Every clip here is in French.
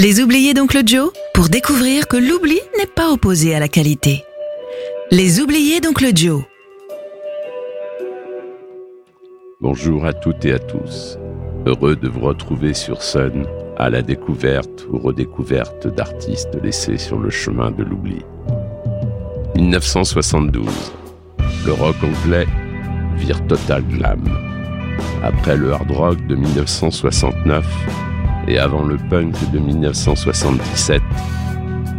Les oubliés d'Oncle Joe pour découvrir que l'oubli n'est pas opposé à la qualité. Les oubliés d'Oncle Joe. Bonjour à toutes et à tous. Heureux de vous retrouver sur Sun à la découverte ou redécouverte d'artistes laissés sur le chemin de l'oubli. 1972. Le rock anglais vire total glam. Après le hard rock de 1969, et avant le punk de 1977,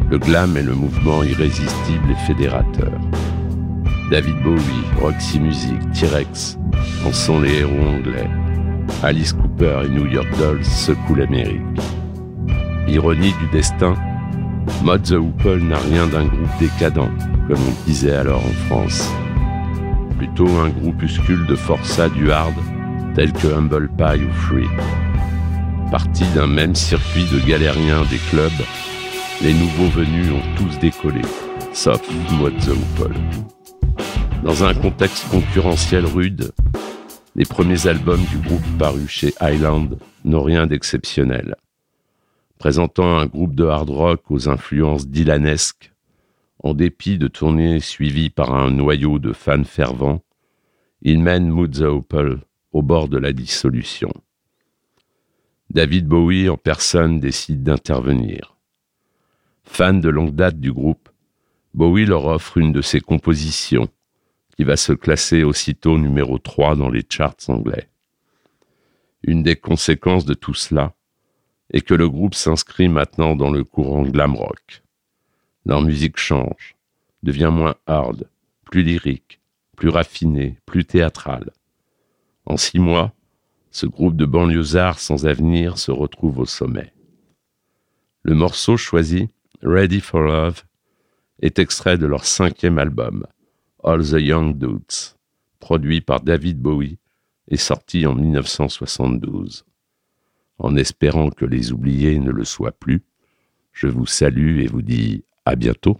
le glam est le mouvement irrésistible et fédérateur. David Bowie, Roxy Music, T-Rex en sont les héros anglais. Alice Cooper et New York Dolls secouent l'Amérique. Ironie du destin, Mod the Hoople n'a rien d'un groupe décadent, comme on disait alors en France. Plutôt un groupuscule de forçats du hard, tel que Humble Pie ou Free. Partis d'un même circuit de galériens des clubs, les nouveaux venus ont tous décollé, sauf the Hoople. Dans un contexte concurrentiel rude, les premiers albums du groupe parus chez Highland n'ont rien d'exceptionnel. Présentant un groupe de hard rock aux influences dylanesques, en dépit de tournées suivies par un noyau de fans fervents, ils mènent Hoople au bord de la dissolution. David Bowie en personne décide d'intervenir. Fan de longue date du groupe, Bowie leur offre une de ses compositions, qui va se classer aussitôt numéro 3 dans les charts anglais. Une des conséquences de tout cela est que le groupe s'inscrit maintenant dans le courant glam rock. Leur musique change, devient moins hard, plus lyrique, plus raffinée, plus théâtrale. En six mois, ce groupe de banlieusards sans avenir se retrouve au sommet. Le morceau choisi, Ready for Love, est extrait de leur cinquième album, All the Young Dudes, produit par David Bowie et sorti en 1972. En espérant que les oubliés ne le soient plus, je vous salue et vous dis à bientôt.